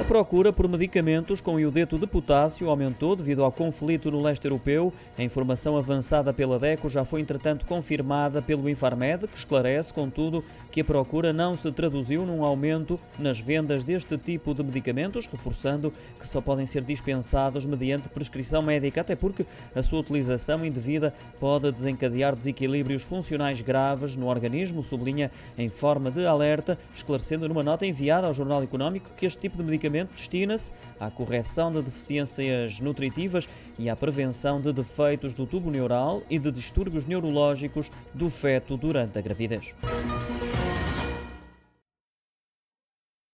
A procura por medicamentos com iodeto de potássio aumentou devido ao conflito no leste europeu. A informação avançada pela DECO já foi, entretanto, confirmada pelo Infarmed, que esclarece, contudo, que a procura não se traduziu num aumento nas vendas deste tipo de medicamentos, reforçando que só podem ser dispensados mediante prescrição médica, até porque a sua utilização indevida pode desencadear desequilíbrios funcionais graves no organismo, sublinha em forma de alerta, esclarecendo numa nota enviada ao Jornal Económico que este tipo de medicamento destina-se à correção de deficiências nutritivas e à prevenção de defeitos do tubo neural e de distúrbios neurológicos do feto durante a gravidez.